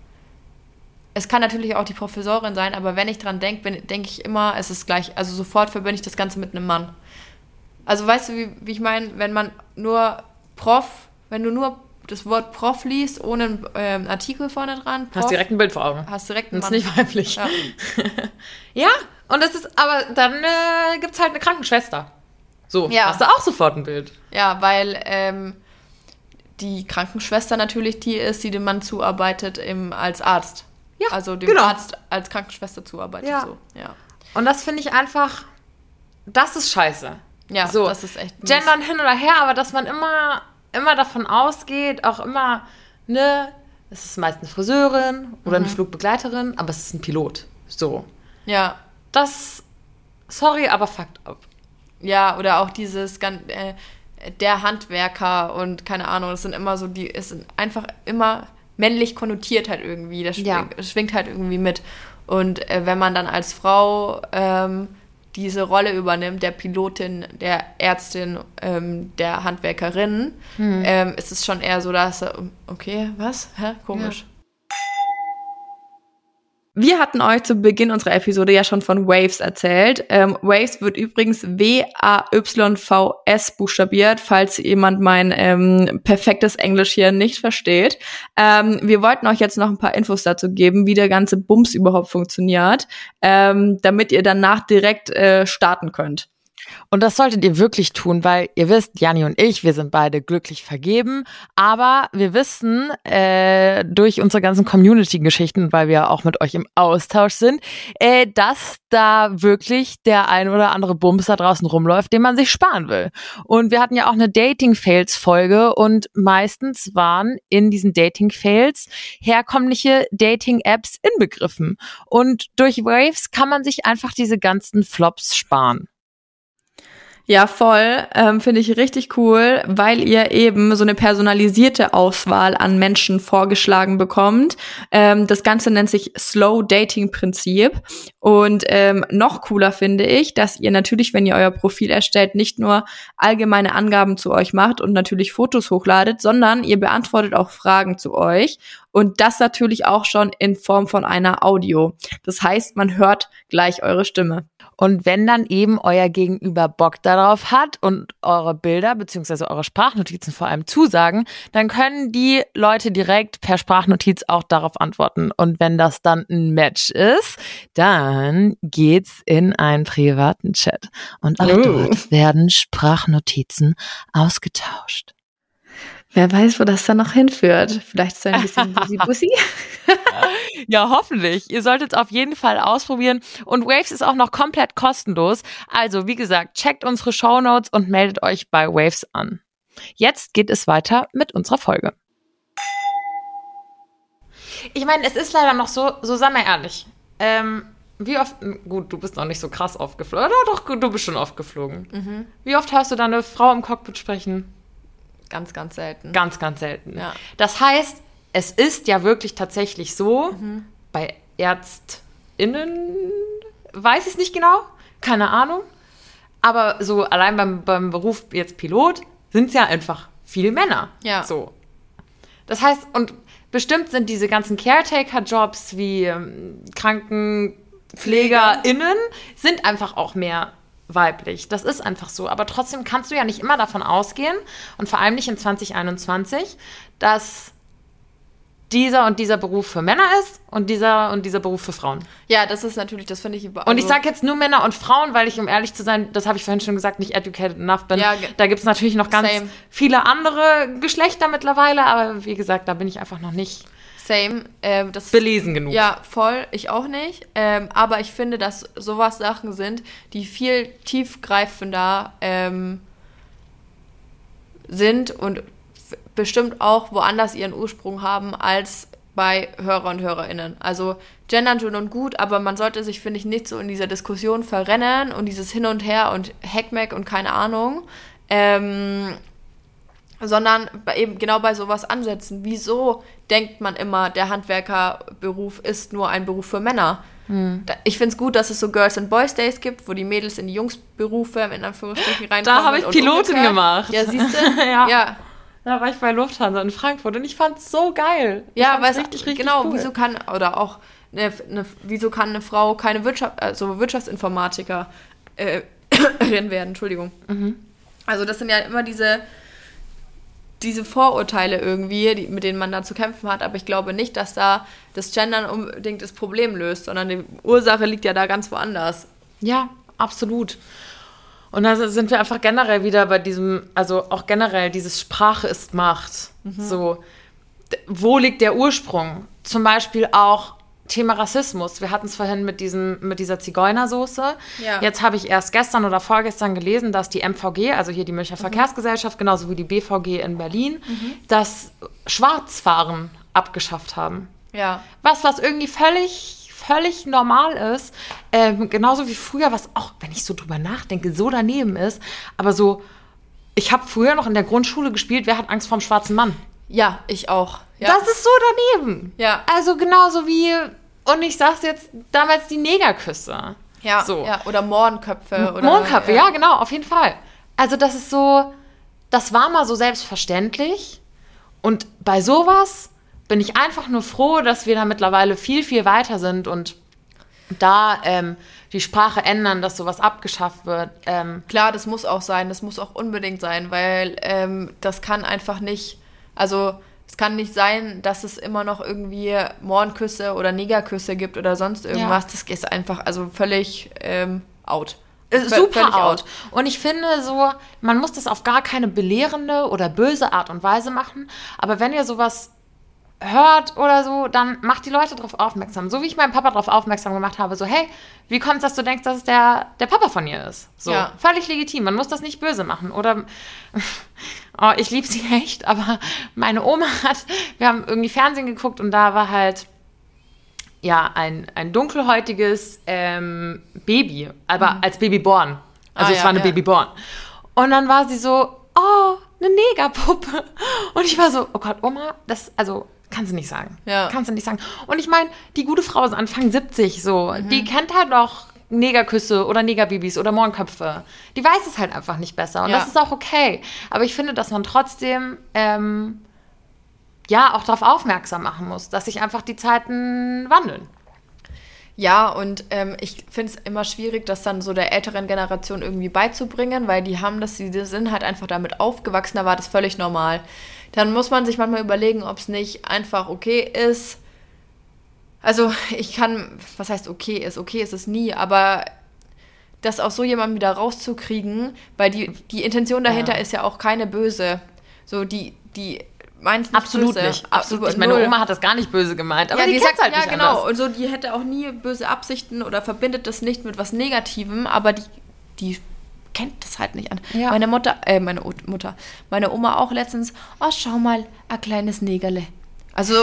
B: es kann natürlich auch die Professorin sein, aber wenn ich dran denke, denke ich immer, es ist gleich, also sofort verbinde ich das Ganze mit einem Mann. Also weißt du, wie, wie ich meine, wenn man nur Prof, wenn du nur das Wort Prof liest, ohne einen ähm, Artikel vorne dran.
A: Prof, hast direkt ein Bild vor Augen.
B: Hast direkt
A: einen Mann. Das ist nicht weiblich. Ja, ja und das ist, aber dann äh, gibt es halt eine Krankenschwester. So, ja. hast du auch sofort ein Bild.
B: Ja, weil ähm, die Krankenschwester natürlich die ist, die dem Mann zuarbeitet im, als Arzt. Ja, also dem genau. Arzt als Krankenschwester zuarbeitet. Ja. So. ja.
A: Und das finde ich einfach, das ist scheiße.
B: Ja,
A: so,
B: das ist echt.
A: Mies. Gendern hin oder her, aber dass man immer, immer davon ausgeht, auch immer, ne, es ist meist eine Friseurin oder mhm. eine Flugbegleiterin, aber es ist ein Pilot. So.
B: Ja.
A: Das, sorry, aber fucked up.
B: Ja, oder auch dieses, äh, der Handwerker und keine Ahnung, das sind immer so, die, es sind einfach immer männlich konnotiert halt irgendwie. Das schwingt, ja. schwingt halt irgendwie mit. Und äh, wenn man dann als Frau ähm, diese Rolle übernimmt, der Pilotin, der Ärztin, ähm, der Handwerkerin, hm. ähm, ist es schon eher so, dass, okay, was? Hä? Komisch. Wir hatten euch zu Beginn unserer Episode ja schon von Waves erzählt. Ähm, Waves wird übrigens W-A-Y-V-S buchstabiert, falls jemand mein ähm, perfektes Englisch hier nicht versteht. Ähm, wir wollten euch jetzt noch ein paar Infos dazu geben, wie der ganze Bums überhaupt funktioniert, ähm, damit ihr danach direkt äh, starten könnt.
A: Und das solltet ihr wirklich tun, weil ihr wisst, Janni und ich, wir sind beide glücklich vergeben. Aber wir wissen äh, durch unsere ganzen Community-Geschichten, weil wir auch mit euch im Austausch sind, äh, dass da wirklich der ein oder andere Bums da draußen rumläuft, den man sich sparen will. Und wir hatten ja auch eine Dating-Fails-Folge und meistens waren in diesen Dating-Fails herkömmliche Dating-Apps inbegriffen. Und durch Waves kann man sich einfach diese ganzen Flops sparen.
B: Ja, voll. Ähm, Finde ich richtig cool, weil ihr eben so eine personalisierte Auswahl an Menschen vorgeschlagen bekommt. Ähm, das Ganze nennt sich Slow Dating Prinzip. Und ähm, noch cooler finde ich, dass ihr natürlich, wenn ihr euer Profil erstellt, nicht nur allgemeine Angaben zu euch macht und natürlich Fotos hochladet, sondern ihr beantwortet auch Fragen zu euch. Und das natürlich auch schon in Form von einer Audio. Das heißt, man hört gleich eure Stimme.
A: Und wenn dann eben euer Gegenüber Bock darauf hat und eure Bilder beziehungsweise eure Sprachnotizen vor allem zusagen, dann können die Leute direkt per Sprachnotiz auch darauf antworten. Und wenn das dann ein Match ist, dann geht's in einen privaten Chat. Und auch oh. dort werden Sprachnotizen ausgetauscht.
B: Wer weiß, wo das dann noch hinführt. Vielleicht so ein bisschen Bussi-Bussi.
A: ja, hoffentlich. Ihr solltet es auf jeden Fall ausprobieren. Und Waves ist auch noch komplett kostenlos. Also, wie gesagt, checkt unsere Show Notes und meldet euch bei Waves an. Jetzt geht es weiter mit unserer Folge. Ich meine, es ist leider noch so, so sei mal ehrlich. Ähm, wie oft, gut, du bist noch nicht so krass aufgeflogen. Oder doch, du bist schon aufgeflogen. Mhm. Wie oft hörst du deine Frau im Cockpit sprechen?
B: Ganz, ganz selten.
A: Ganz, ganz selten. Ja. Das heißt, es ist ja wirklich tatsächlich so, mhm. bei ÄrztInnen weiß ich es nicht genau, keine Ahnung. Aber so allein beim, beim Beruf jetzt Pilot sind es ja einfach viele Männer.
B: Ja.
A: So. Das heißt, und bestimmt sind diese ganzen Caretaker-Jobs wie ähm, KrankenpflegerInnen sind einfach auch mehr weiblich. Das ist einfach so. Aber trotzdem kannst du ja nicht immer davon ausgehen und vor allem nicht in 2021, dass dieser und dieser Beruf für Männer ist und dieser und dieser Beruf für Frauen.
B: Ja, das ist natürlich, das finde ich über.
A: Also und ich sage jetzt nur Männer und Frauen, weil ich, um ehrlich zu sein, das habe ich vorhin schon gesagt, nicht educated enough bin. Ja, da gibt es natürlich noch ganz same. viele andere Geschlechter mittlerweile, aber wie gesagt, da bin ich einfach noch nicht.
B: Same. Ähm, das,
A: belesen genug.
B: Ja, voll. Ich auch nicht. Ähm, aber ich finde, dass sowas Sachen sind, die viel tiefgreifender ähm, sind und bestimmt auch woanders ihren Ursprung haben als bei Hörer und Hörerinnen. Also gendern schön und gut, aber man sollte sich, finde ich, nicht so in dieser Diskussion verrennen und dieses Hin und Her und Hackmack und keine Ahnung, ähm, sondern eben genau bei sowas ansetzen. Wieso denkt man immer, der Handwerkerberuf ist nur ein Beruf für Männer? Hm. Ich finde es gut, dass es so Girls and Boys Days gibt, wo die Mädels in die Jungsberufe in Anführungsstrichen reinkommen.
A: Da habe ich Pilotin gemacht.
B: Ja, siehst du? ja. ja.
A: Da war ich bei Lufthansa in Frankfurt und ich fand es so geil.
B: Ja, weil richtig, richtig genau, cool. wieso kann, oder auch, eine, eine, wieso kann eine Frau keine Wirtschaft, also Wirtschaftsinformatikerin äh, werden, Entschuldigung. Mhm. Also das sind ja immer diese, diese Vorurteile irgendwie, die, mit denen man da zu kämpfen hat, aber ich glaube nicht, dass da das Gendern unbedingt das Problem löst, sondern die Ursache liegt ja da ganz woanders.
A: Ja, absolut. Und da sind wir einfach generell wieder bei diesem, also auch generell dieses Sprache ist Macht. Mhm. So, wo liegt der Ursprung? Zum Beispiel auch Thema Rassismus. Wir hatten es vorhin mit, diesem, mit dieser Zigeunersoße. Ja. Jetzt habe ich erst gestern oder vorgestern gelesen, dass die MVG, also hier die Münchner mhm. Verkehrsgesellschaft, genauso wie die BVG in Berlin, mhm. das Schwarzfahren abgeschafft haben.
B: Ja.
A: Was, was irgendwie völlig völlig normal ist. Ähm, genauso wie früher, was auch, wenn ich so drüber nachdenke, so daneben ist. Aber so, ich habe früher noch in der Grundschule gespielt, wer hat Angst vorm schwarzen Mann?
B: Ja, ich auch. Ja.
A: Das ist so daneben.
B: Ja.
A: Also genauso wie, und ich sag's jetzt, damals die Negerküsse.
B: Ja, so. ja. oder Mohrenköpfe. Oder,
A: Mohrenköpfe, ja. ja, genau, auf jeden Fall. Also das ist so, das war mal so selbstverständlich. Und bei sowas bin ich einfach nur froh, dass wir da mittlerweile viel, viel weiter sind und da ähm, die Sprache ändern, dass sowas abgeschafft wird. Ähm,
B: Klar, das muss auch sein, das muss auch unbedingt sein, weil ähm, das kann einfach nicht, also es kann nicht sein, dass es immer noch irgendwie Mohrenküsse oder Negerküsse gibt oder sonst irgendwas. Ja. Das ist einfach also völlig ähm, out.
A: Äh, super out. out. Und ich finde so, man muss das auf gar keine belehrende oder böse Art und Weise machen. Aber wenn ihr sowas hört oder so, dann macht die Leute darauf aufmerksam. So wie ich meinen Papa darauf aufmerksam gemacht habe, so, hey, wie kommt es, dass du denkst, dass es der, der Papa von ihr ist? So, ja. völlig legitim. Man muss das nicht böse machen. Oder, oh, ich liebe sie echt, aber meine Oma hat, wir haben irgendwie Fernsehen geguckt und da war halt, ja, ein, ein dunkelhäutiges ähm, Baby, aber mhm. als Babyborn. Also ah, es ja, war eine ja. Babyborn. Und dann war sie so, oh, eine Negerpuppe. Und ich war so, oh Gott, Oma, das, also Kannst du nicht sagen.
B: Ja.
A: Kannst du nicht sagen. Und ich meine, die gute Frau ist Anfang 70 so. Mhm. Die kennt halt noch Negerküsse oder Negerbabys oder Mohrenköpfe. Die weiß es halt einfach nicht besser. Und ja. das ist auch okay. Aber ich finde, dass man trotzdem ähm, ja auch darauf aufmerksam machen muss, dass sich einfach die Zeiten wandeln.
B: Ja, und ähm, ich finde es immer schwierig, das dann so der älteren Generation irgendwie beizubringen, weil die haben das, die sind halt einfach damit aufgewachsen, da war das völlig normal dann muss man sich manchmal überlegen, ob es nicht einfach okay ist. Also ich kann, was heißt okay ist, okay ist es nie, aber das aus so jemandem wieder rauszukriegen, weil die, die Intention dahinter ja. ist ja auch keine böse. So die, die meint
A: Absolut
B: böse.
A: nicht. Absolut nicht. Meine Oma hat das gar nicht böse gemeint, aber ja, die, die sagt halt ja, nicht genau. Anders.
B: Und so, die hätte auch nie böse Absichten oder verbindet das nicht mit was Negativem, aber die, die kennt das halt nicht an. Ja. Meine Mutter, äh, meine Mutter, meine Oma auch letztens, oh, schau mal, ein kleines Negerle. Also,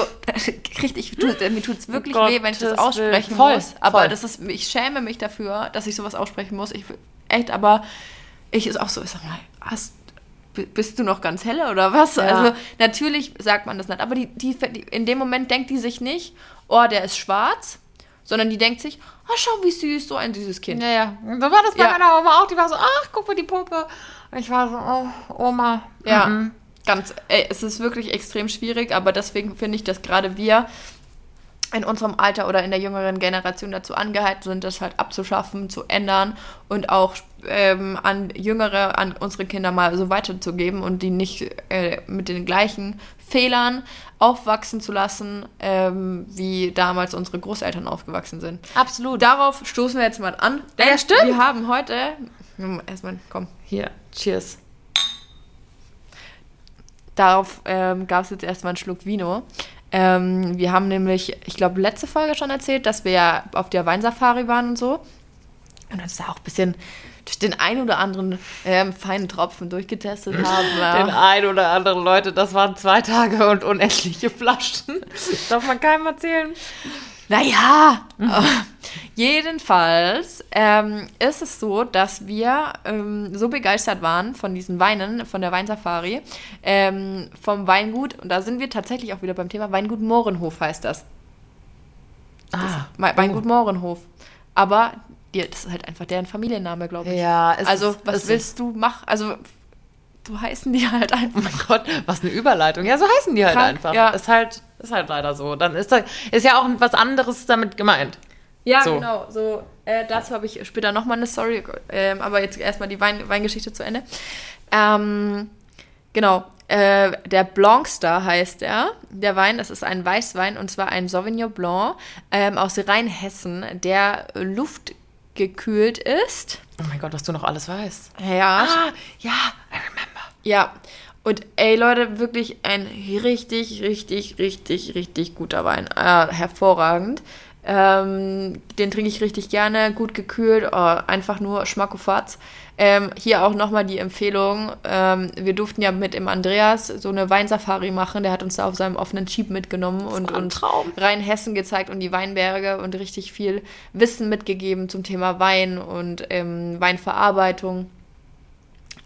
B: richtig, tut, mir tut es wirklich oh weh, wenn ich das aussprechen voll, muss. Aber voll. das ist, ich schäme mich dafür, dass ich sowas aussprechen muss. Ich, echt, aber ich ist auch so, ich sag mal, hast, bist du noch ganz helle oder was? Ja. Also, natürlich sagt man das nicht. Aber die, die, in dem Moment denkt die sich nicht, oh, der ist schwarz sondern die denkt sich, oh, schau, wie süß, so ein süßes Kind.
A: Ja, ja. So war das bei ja. meiner Oma auch. Die war so, ach, guck mal, die Puppe. Und ich war so, oh, Oma.
B: Ja, mhm. ganz, ey, es ist wirklich extrem schwierig, aber deswegen finde ich, dass gerade wir in unserem Alter oder in der jüngeren Generation dazu angehalten sind, das halt abzuschaffen, zu ändern und auch ähm, an Jüngere, an unsere Kinder mal so weiterzugeben und die nicht äh, mit den gleichen Fehlern aufwachsen zu lassen, ähm, wie damals unsere Großeltern aufgewachsen sind.
A: Absolut.
B: Darauf stoßen wir jetzt mal an.
A: Ja, stimmt.
B: Wir haben heute. Erstmal, komm.
A: Hier, cheers.
B: Darauf ähm, gab es jetzt erstmal einen Schluck Vino. Ähm, wir haben nämlich, ich glaube, letzte Folge schon erzählt, dass wir ja auf der Weinsafari waren und so. Und uns da auch ein bisschen durch den einen oder anderen ähm, feinen Tropfen durchgetestet haben.
A: Ja. Den einen oder anderen Leute, das waren zwei Tage und unendliche Flaschen. Darf man keinem erzählen.
B: Naja, mhm. jedenfalls ähm, ist es so, dass wir ähm, so begeistert waren von diesen Weinen, von der Weinsafari, ähm, vom Weingut, und da sind wir tatsächlich auch wieder beim Thema Weingut Mohrenhof heißt das. Ah, das Weingut oh. Mohrenhof. Aber das ist halt einfach deren Familienname, glaube ich.
A: Ja,
B: also ist, was willst du machen? Also so heißen die halt einfach.
A: Oh mein Gott, was eine Überleitung. Ja, so heißen die halt Krank, einfach. Ja. Ist halt, ist halt leider so. Dann ist, da, ist ja auch was anderes damit gemeint.
B: Ja, so. genau. So, äh, dazu habe ich später nochmal eine Story, äh, aber jetzt erstmal die Wein, Weingeschichte zu Ende. Ähm, genau. Äh, der Blancstar heißt er. Der Wein, das ist ein Weißwein und zwar ein Sauvignon Blanc ähm, aus Rheinhessen, der luftgekühlt ist.
A: Oh mein Gott, was du noch alles weißt.
B: Ja.
A: Ah, ja, I remember.
B: Ja. Und ey, Leute, wirklich ein richtig, richtig, richtig, richtig guter Wein. Äh, hervorragend. Ähm, den trinke ich richtig gerne, gut gekühlt, oh, einfach nur Schmackofatz. Ähm, hier auch nochmal die Empfehlung. Ähm, wir durften ja mit dem Andreas so eine Weinsafari machen. Der hat uns da auf seinem offenen Jeep mitgenommen und uns rein Hessen gezeigt und die Weinberge und richtig viel Wissen mitgegeben zum Thema Wein und ähm, Weinverarbeitung.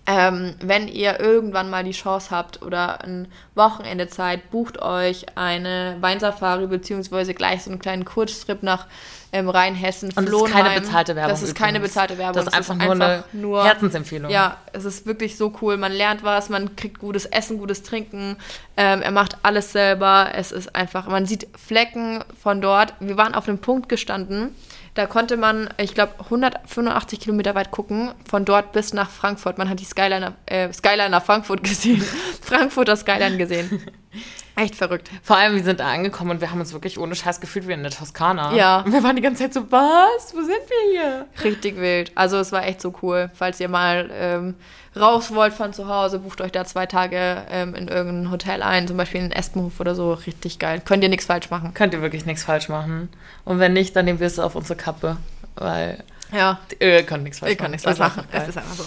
B: Ähm, wenn ihr irgendwann mal die Chance habt oder ein Wochenende Zeit, bucht euch eine Weinsafari beziehungsweise gleich so einen kleinen Kurztrip nach ähm, Rheinhessen,
A: Und das ist keine bezahlte Werbung.
B: Das ist keine bezahlte Werbung.
A: Das ist einfach, nur eine nur, Herzensempfehlung.
B: Ja, es ist wirklich so cool. Man lernt was, man kriegt gutes Essen, gutes Trinken. Ähm, er macht alles selber. Es ist einfach, man sieht Flecken von dort. Wir waren auf einem Punkt gestanden da konnte man, ich glaube, 185 Kilometer weit gucken, von dort bis nach Frankfurt. Man hat die Skyliner, äh, Skyliner Frankfurt gesehen. Frankfurter Skyline gesehen. Echt verrückt.
A: Vor allem, wir sind da angekommen und wir haben uns wirklich ohne Scheiß gefühlt wie in der Toskana.
B: Ja.
A: Und wir waren die ganze Zeit so, was? Wo sind wir hier?
B: Richtig wild. Also es war echt so cool. Falls ihr mal ähm, raus wollt von zu Hause, bucht euch da zwei Tage ähm, in irgendein Hotel ein, zum Beispiel in Espenhof oder so. Richtig geil. Könnt ihr nichts falsch machen.
A: Könnt ihr wirklich nichts falsch machen. Und wenn nicht, dann nehmen wir es auf unsere Kappe. Weil
B: ja.
A: ihr könnt nichts falsch
B: ihr machen. Ihr könnt nichts falsch machen. Es ist einfach so.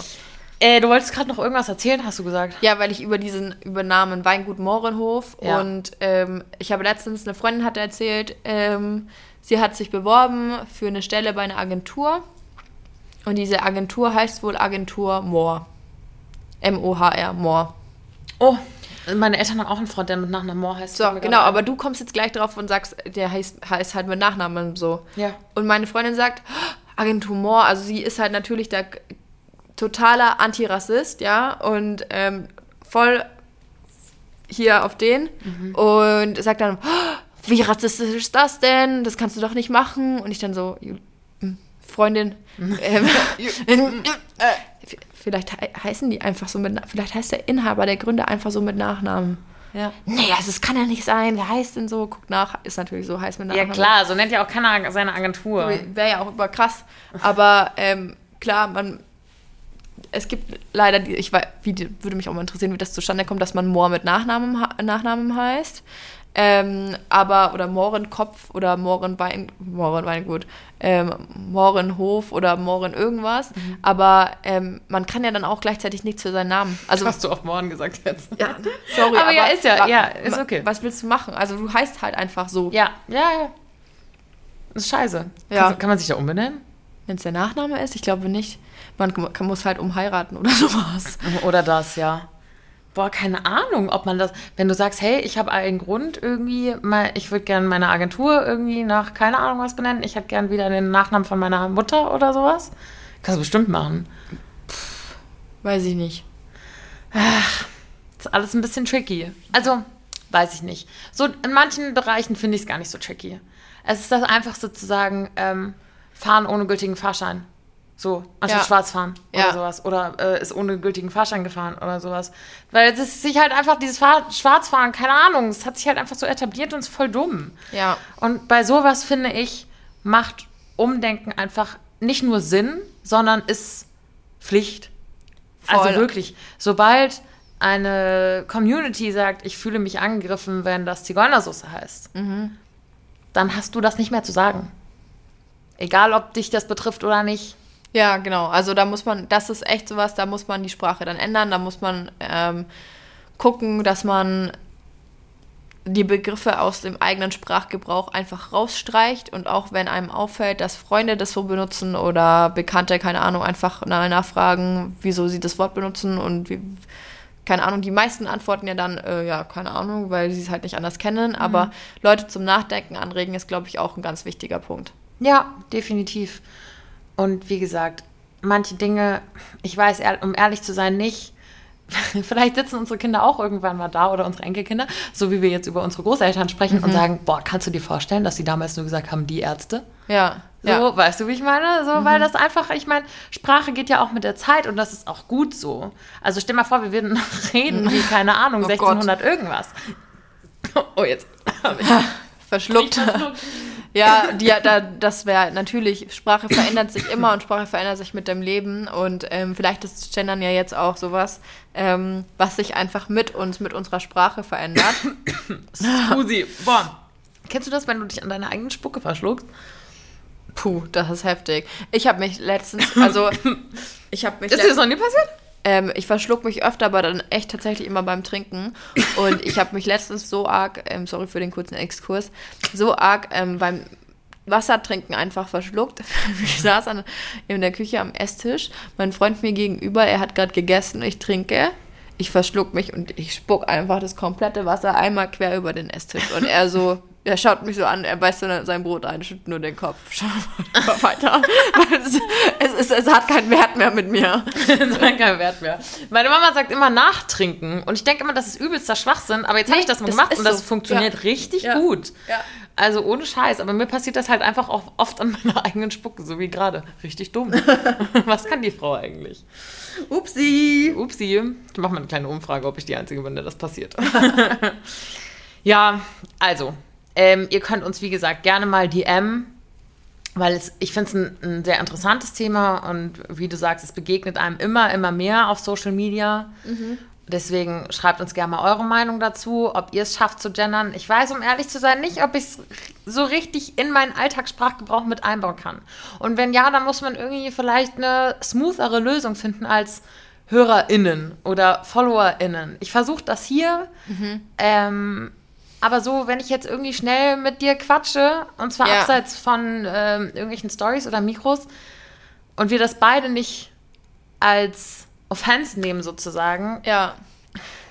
A: Äh, du wolltest gerade noch irgendwas erzählen, hast du gesagt?
B: Ja, weil ich über diesen Übernahmen Weingut Mohrenhof ja. und ähm, ich habe letztens, eine Freundin hatte erzählt, ähm, sie hat sich beworben für eine Stelle bei einer Agentur und diese Agentur heißt wohl Agentur Mohr. M-O-H-R, Mohr.
A: Oh, meine Eltern haben auch einen Freund, der mit Nachnamen Mohr heißt.
B: So, genau, aber du kommst jetzt gleich drauf und sagst, der heißt, heißt halt mit Nachnamen so.
A: Ja.
B: Und meine Freundin sagt, Agentur Mohr, also sie ist halt natürlich der totaler Antirassist, ja, und ähm, voll hier auf den mhm. und sagt dann, wie rassistisch ist das denn? Das kannst du doch nicht machen. Und ich dann so, hm, Freundin, ähm, vielleicht he heißen die einfach so mit, vielleicht heißt der Inhaber, der Gründer einfach so mit Nachnamen.
A: Ja.
B: Nee, also es kann ja nicht sein. Wer heißt denn so? Guckt nach, ist natürlich so, heißt mit
A: Nachnamen. Ja klar, so nennt ja auch keiner seine Agentur.
B: Wäre ja auch über krass. Aber ähm, klar, man es gibt leider, die, ich weiß, wie, würde mich auch mal interessieren, wie das zustande kommt, dass man Mohr mit Nachnamen, Nachnamen heißt. Ähm, aber, oder Mohrenkopf oder Mohrenwein, Mohrenweingut, ähm, Mohrenhof oder Mohren irgendwas. Mhm. Aber ähm, man kann ja dann auch gleichzeitig nichts für seinen Namen.
A: Also, Hast du auf Mohren gesagt jetzt?
B: Ja, sorry.
A: aber, aber ja, ist ja, ja, ist okay.
B: Was willst du machen? Also du heißt halt einfach so.
A: Ja, ja, ja. Das ist scheiße. Ja. Kann, kann man sich da umbenennen?
B: Wenn es der Nachname ist? Ich glaube nicht. Man kann, muss halt umheiraten oder sowas.
A: Oder das, ja. Boah, keine Ahnung, ob man das, wenn du sagst, hey, ich habe einen Grund irgendwie, mal, ich würde gerne meine Agentur irgendwie nach, keine Ahnung was benennen, ich hätte gerne wieder den Nachnamen von meiner Mutter oder sowas. Kannst du bestimmt machen.
B: weiß ich nicht.
A: Ach, ist alles ein bisschen tricky. Also, weiß ich nicht. So in manchen Bereichen finde ich es gar nicht so tricky. Es ist das einfach sozusagen ähm, fahren ohne gültigen Fahrschein. So, anstatt ja. schwarz fahren oder ja. sowas. Oder äh, ist ohne gültigen Fahrschein gefahren oder sowas. Weil es ist sich halt einfach dieses Fahr Schwarzfahren, keine Ahnung, es hat sich halt einfach so etabliert und ist voll dumm. Ja. Und bei sowas finde ich, macht Umdenken einfach nicht nur Sinn, sondern ist Pflicht. Also voll. Also wirklich, sobald eine Community sagt, ich fühle mich angegriffen, wenn das Zigeunersoße heißt, mhm. dann hast du das nicht mehr zu sagen. Egal, ob dich das betrifft oder nicht.
B: Ja, genau. Also da muss man, das ist echt sowas, da muss man die Sprache dann ändern, da muss man ähm, gucken, dass man die Begriffe aus dem eigenen Sprachgebrauch einfach rausstreicht und auch wenn einem auffällt, dass Freunde das so benutzen oder Bekannte, keine Ahnung, einfach nachfragen, wieso sie das Wort benutzen und wie, keine Ahnung, die meisten antworten ja dann, äh, ja, keine Ahnung, weil sie es halt nicht anders kennen, mhm. aber Leute zum Nachdenken anregen ist, glaube ich, auch ein ganz wichtiger Punkt.
A: Ja, definitiv. Und wie gesagt, manche Dinge, ich weiß, um ehrlich zu sein, nicht. Vielleicht sitzen unsere Kinder auch irgendwann mal da oder unsere Enkelkinder, so wie wir jetzt über unsere Großeltern sprechen mhm. und sagen, boah, kannst du dir vorstellen, dass sie damals nur gesagt haben, die Ärzte? Ja. So, ja. weißt du, wie ich meine? So, mhm. weil das einfach, ich meine, Sprache geht ja auch mit der Zeit und das ist auch gut so. Also stell mal vor, wir würden reden wie, keine Ahnung, oh 1600 Gott. irgendwas. Oh, jetzt.
B: Verschluckt. verschluckt. Ja, die, da, das wäre natürlich, Sprache verändert sich immer und Sprache verändert sich mit dem Leben. Und ähm, vielleicht ist Gendern ja jetzt auch sowas, ähm, was sich einfach mit uns, mit unserer Sprache verändert.
A: Susi, boah. Kennst du das, wenn du dich an deine eigene Spucke verschluckst?
B: Puh, das ist heftig. Ich habe mich letztens, also ich habe mich.
A: Ist dir das noch nie passiert?
B: Ähm, ich verschluck mich öfter, aber dann echt tatsächlich immer beim Trinken. Und ich habe mich letztens so arg, ähm, sorry für den kurzen Exkurs, so arg ähm, beim Wassertrinken einfach verschluckt. Ich saß an, in der Küche am Esstisch, mein Freund mir gegenüber, er hat gerade gegessen, ich trinke, ich verschluck mich und ich spuck einfach das komplette Wasser einmal quer über den Esstisch. Und er so, er schaut mich so an, er beißt sein Brot ein, schüttelt nur den Kopf. Schau mal weiter. es, es, es, es, hat keinen Wert mehr mit mir. es hat
A: keinen Wert mehr. Meine Mama sagt immer nachtrinken. Und ich denke immer, das ist übelster Schwachsinn. Aber jetzt nee, habe ich das mal gemacht und das so. funktioniert ja. richtig ja. gut. Ja. Also ohne Scheiß. Aber mir passiert das halt einfach auch oft an meiner eigenen Spucke, so wie gerade. Richtig dumm. Was kann die Frau eigentlich? Upsi. Upsi. Ich mache mal eine kleine Umfrage, ob ich die Einzige bin, der das passiert. ja, also ähm, ihr könnt uns, wie gesagt, gerne mal DM, weil es, ich finde es ein, ein, sehr interessantes Thema und wie du sagst, es begegnet einem immer, immer mehr auf Social Media. Mhm. Deswegen schreibt uns gerne mal eure Meinung dazu, ob ihr es schafft zu gendern. Ich weiß, um ehrlich zu sein, nicht, ob ich es so richtig in meinen Alltagssprachgebrauch mit einbauen kann. Und wenn ja, dann muss man irgendwie vielleicht eine smoothere Lösung finden als HörerInnen oder FollowerInnen. Ich versuche das hier. Mhm. Ähm, aber so, wenn ich jetzt irgendwie schnell mit dir quatsche, und zwar ja. abseits von ähm, irgendwelchen Stories oder Mikros, und wir das beide nicht als Offense nehmen, sozusagen.
B: Ja.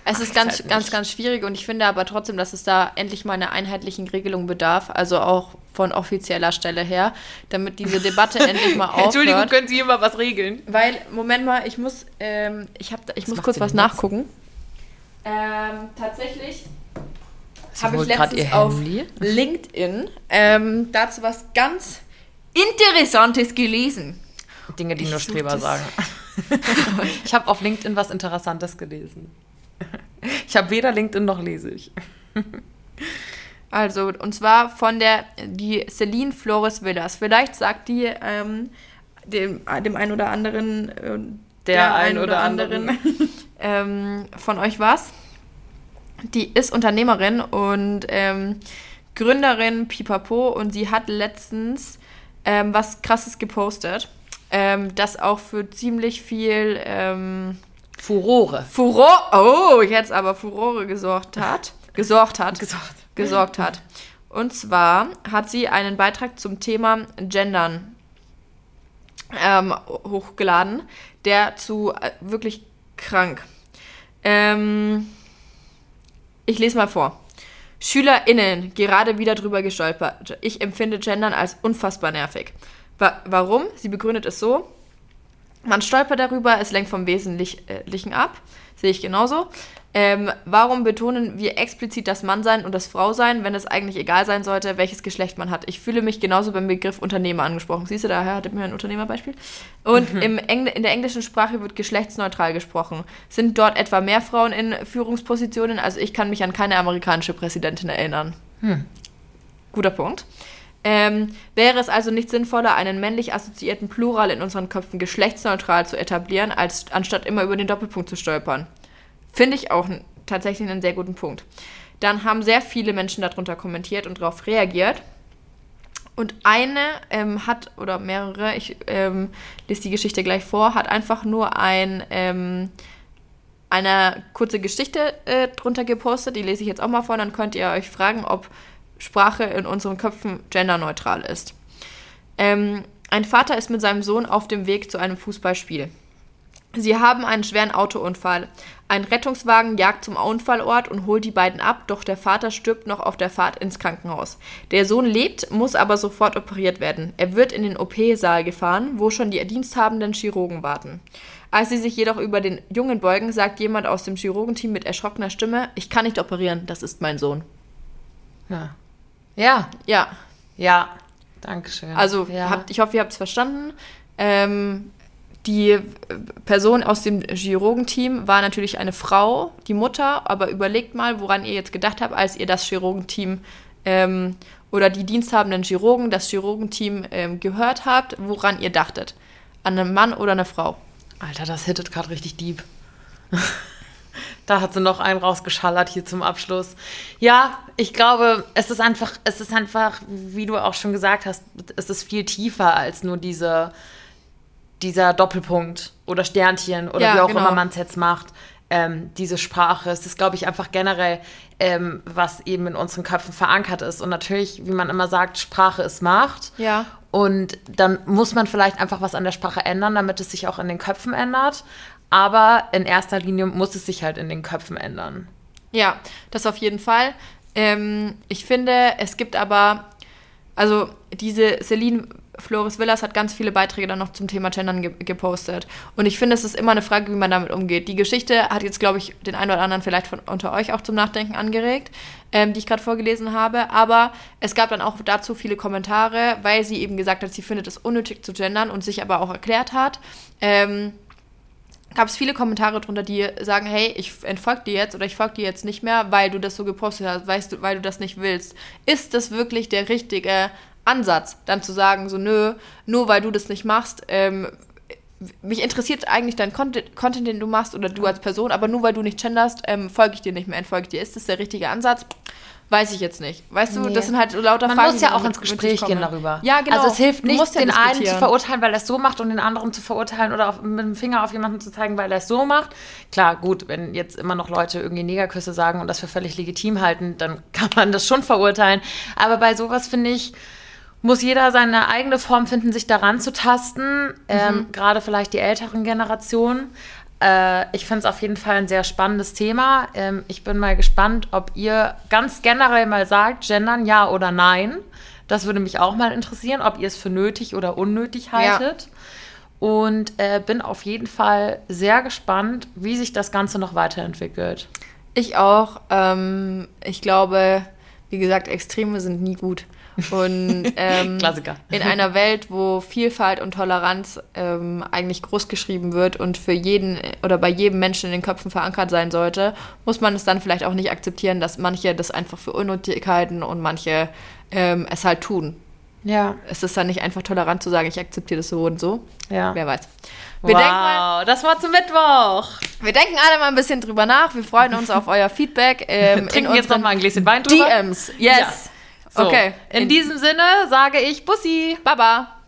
B: Es ist ganz, halt ganz, ganz schwierig und ich finde aber trotzdem, dass es da endlich mal einer einheitlichen Regelung bedarf, also auch von offizieller Stelle her, damit diese Debatte endlich mal aufhört.
A: Entschuldigung, können Sie immer was regeln?
B: Weil, Moment mal, ich muss, ähm, ich, hab, ich muss kurz was nachgucken. Ähm, tatsächlich habe ich letztens auf LinkedIn ähm, dazu was ganz Interessantes gelesen.
A: Dinge, die ich nur Streber sagen. ich habe auf LinkedIn was Interessantes gelesen. Ich habe weder LinkedIn noch lese ich.
B: Also, und zwar von der, die Celine Flores Villas. Vielleicht sagt die ähm, dem, dem einen oder anderen, äh, der, der ein oder, oder anderen, anderen. ähm, von euch was die ist Unternehmerin und ähm, Gründerin Pipapo und sie hat letztens ähm, was Krasses gepostet, ähm, das auch für ziemlich viel ähm,
A: Furore.
B: Furore, oh, jetzt aber Furore gesorgt hat. Gesorgt hat. gesorgt. Gesorgt hat. Und zwar hat sie einen Beitrag zum Thema Gendern ähm, hochgeladen, der zu äh, wirklich krank. Ähm, ich lese mal vor. SchülerInnen, gerade wieder drüber gestolpert. Ich empfinde Gendern als unfassbar nervig. Wa warum? Sie begründet es so. Man stolpert darüber, es lenkt vom Wesentlichen ab. Sehe ich genauso. Ähm, warum betonen wir explizit das Mannsein und das Frausein, wenn es eigentlich egal sein sollte, welches Geschlecht man hat? Ich fühle mich genauso beim Begriff Unternehmer angesprochen. Siehst du, daher hatte mir ein Unternehmerbeispiel. Und mhm. im Engl in der englischen Sprache wird geschlechtsneutral gesprochen. Sind dort etwa mehr Frauen in Führungspositionen? Also ich kann mich an keine amerikanische Präsidentin erinnern. Hm. Guter Punkt. Ähm, wäre es also nicht sinnvoller, einen männlich assoziierten Plural in unseren Köpfen geschlechtsneutral zu etablieren, als anstatt immer über den Doppelpunkt zu stolpern? Finde ich auch tatsächlich einen sehr guten Punkt. Dann haben sehr viele Menschen darunter kommentiert und darauf reagiert. Und eine ähm, hat, oder mehrere, ich ähm, lese die Geschichte gleich vor, hat einfach nur ein, ähm, eine kurze Geschichte äh, drunter gepostet. Die lese ich jetzt auch mal vor, dann könnt ihr euch fragen, ob Sprache in unseren Köpfen genderneutral ist. Ähm, ein Vater ist mit seinem Sohn auf dem Weg zu einem Fußballspiel. Sie haben einen schweren Autounfall. Ein Rettungswagen jagt zum Unfallort und holt die beiden ab, doch der Vater stirbt noch auf der Fahrt ins Krankenhaus. Der Sohn lebt, muss aber sofort operiert werden. Er wird in den OP-Saal gefahren, wo schon die diensthabenden Chirurgen warten. Als sie sich jedoch über den Jungen beugen, sagt jemand aus dem Chirurgenteam mit erschrockener Stimme: Ich kann nicht operieren, das ist mein Sohn.
A: Ja. Ja.
B: Ja.
A: Ja. Dankeschön.
B: Also,
A: ja.
B: Habt, ich hoffe, ihr habt es verstanden. Ähm, die Person aus dem Chirurgenteam war natürlich eine Frau, die Mutter, aber überlegt mal, woran ihr jetzt gedacht habt, als ihr das Chirurgenteam ähm, oder die diensthabenden Chirurgen, das Chirurgenteam ähm, gehört habt, woran ihr dachtet. An einen Mann oder eine Frau.
A: Alter, das hittet gerade richtig deep. da hat sie noch einen rausgeschallert hier zum Abschluss. Ja, ich glaube, es ist einfach, es ist einfach, wie du auch schon gesagt hast, es ist viel tiefer als nur diese dieser Doppelpunkt oder Sternchen oder ja, wie auch genau. immer man es jetzt macht, ähm, diese Sprache. Es ist, glaube ich, einfach generell, ähm, was eben in unseren Köpfen verankert ist. Und natürlich, wie man immer sagt, Sprache ist Macht.
B: Ja.
A: Und dann muss man vielleicht einfach was an der Sprache ändern, damit es sich auch in den Köpfen ändert. Aber in erster Linie muss es sich halt in den Köpfen ändern.
B: Ja, das auf jeden Fall. Ähm, ich finde, es gibt aber, also diese Celine Floris Villas hat ganz viele Beiträge dann noch zum Thema Gendern ge gepostet. Und ich finde, es ist immer eine Frage, wie man damit umgeht. Die Geschichte hat jetzt, glaube ich, den einen oder anderen vielleicht von unter euch auch zum Nachdenken angeregt, ähm, die ich gerade vorgelesen habe. Aber es gab dann auch dazu viele Kommentare, weil sie eben gesagt hat, sie findet es unnötig zu gendern und sich aber auch erklärt hat. Ähm, gab es viele Kommentare drunter, die sagen, hey, ich entfolge dir jetzt oder ich folge dir jetzt nicht mehr, weil du das so gepostet hast, weißt du, weil du das nicht willst. Ist das wirklich der richtige Ansatz, dann zu sagen, so, nö, nur weil du das nicht machst, ähm, mich interessiert eigentlich dein Content, Content, den du machst oder du als Person, aber nur weil du nicht genderst, ähm, folge ich dir nicht mehr, entfolge ich dir. Ist das der richtige Ansatz? Weiß ich jetzt nicht. Weißt du, nee. das sind halt lauter
A: Man
B: Fragen.
A: Man muss ja auch ins Gespräch gehen darüber.
B: Ja, genau.
A: Also es hilft nicht, ja den einen zu verurteilen, weil er es so macht und den anderen zu verurteilen oder auf, mit dem Finger auf jemanden zu zeigen, weil er es so macht. Klar, gut, wenn jetzt immer noch Leute irgendwie Negerküsse sagen und das für völlig legitim halten, dann kann man das schon verurteilen. Aber bei sowas finde ich, muss jeder seine eigene Form finden, sich daran zu tasten. Mhm. Ähm, Gerade vielleicht die älteren Generationen. Äh, ich finde es auf jeden Fall ein sehr spannendes Thema. Ähm, ich bin mal gespannt, ob ihr ganz generell mal sagt, gendern ja oder nein. Das würde mich auch mal interessieren, ob ihr es für nötig oder unnötig haltet. Ja. Und äh, bin auf jeden Fall sehr gespannt, wie sich das Ganze noch weiterentwickelt.
B: Ich auch. Ähm, ich glaube, wie gesagt, Extreme sind nie gut. Und ähm,
A: Klassiker.
B: in einer Welt, wo Vielfalt und Toleranz ähm, eigentlich großgeschrieben wird und für jeden oder bei jedem Menschen in den Köpfen verankert sein sollte, muss man es dann vielleicht auch nicht akzeptieren, dass manche das einfach für unnötig halten und manche ähm, es halt tun.
A: Ja.
B: Es ist dann nicht einfach tolerant zu sagen, ich akzeptiere das so und so.
A: Ja.
B: Wer weiß.
A: Wir wow, mal, das war zum Mittwoch.
B: Wir denken alle mal ein bisschen drüber nach. Wir freuen uns auf euer Feedback.
A: Ähm, Trinken jetzt noch mal ein Gläschen Wein drüber.
B: DMs, yes. Ja.
A: So, okay. In, in diesem Sinne sage ich Bussi.
B: Baba.